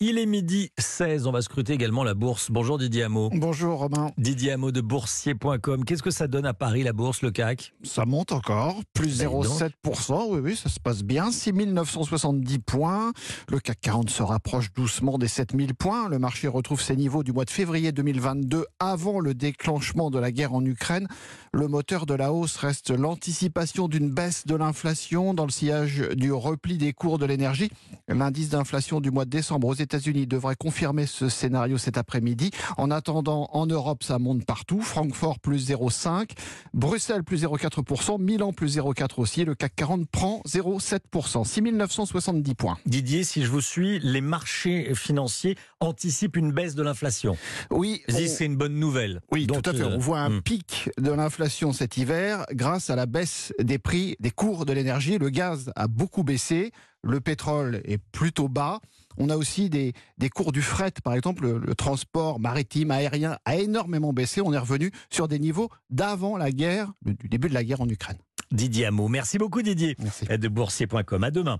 Il est midi 16, on va scruter également la bourse. Bonjour Didier Hameau. Bonjour Romain. Didier Hameau de boursier.com. Qu'est-ce que ça donne à Paris la bourse, le CAC? Ça monte encore, plus Bah, dis donc. 0,7%. Oui, oui, ça se passe bien. 6970 points. Le CAC 40 se rapproche doucement des 7000 points. Le marché retrouve ses niveaux du mois de février 2022 avant le déclenchement de la guerre en Ukraine. Le moteur de la hausse reste l'anticipation d'une baisse de l'inflation dans le sillage du repli des cours de l'énergie. L'indice d'inflation du mois de décembre aux États-Unis devrait confirmer ce scénario cet après-midi. En attendant, en Europe, ça monte partout. Francfort plus 0,5, Bruxelles plus 0,4%, Milan plus 0,4 aussi. Le CAC 40 prend 0,7%, 6970 points. Didier, si je vous suis, les marchés financiers anticipent une baisse de l'inflation. Oui, on- C'est une bonne nouvelle. Oui, Donc, tout à fait. euh, On voit un hmm. pic de l'inflation cet hiver grâce à la baisse des prix, des cours de l'énergie. Le gaz a beaucoup baissé, le pétrole est plutôt bas. On a aussi des, des cours du fret, par exemple, le, le transport maritime, aérien a énormément baissé. On est revenu sur des niveaux d'avant la guerre, du début de la guerre en Ukraine. Didier Hameau. Merci beaucoup Didier Merci. de boursier.com. À demain.